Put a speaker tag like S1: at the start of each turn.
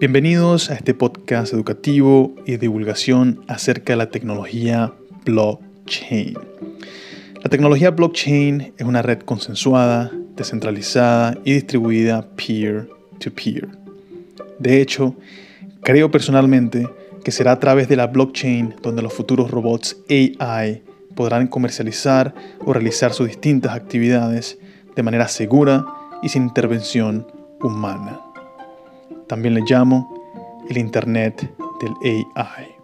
S1: Bienvenidos a este podcast educativo y divulgación acerca de la tecnología blockchain. La tecnología blockchain es una red consensuada, descentralizada y distribuida peer-to-peer. De hecho, creo personalmente que será a través de la blockchain donde los futuros robots AI podrán comercializar o realizar sus distintas actividades de manera segura y sin intervención humana. También le llamo el Internet del AI.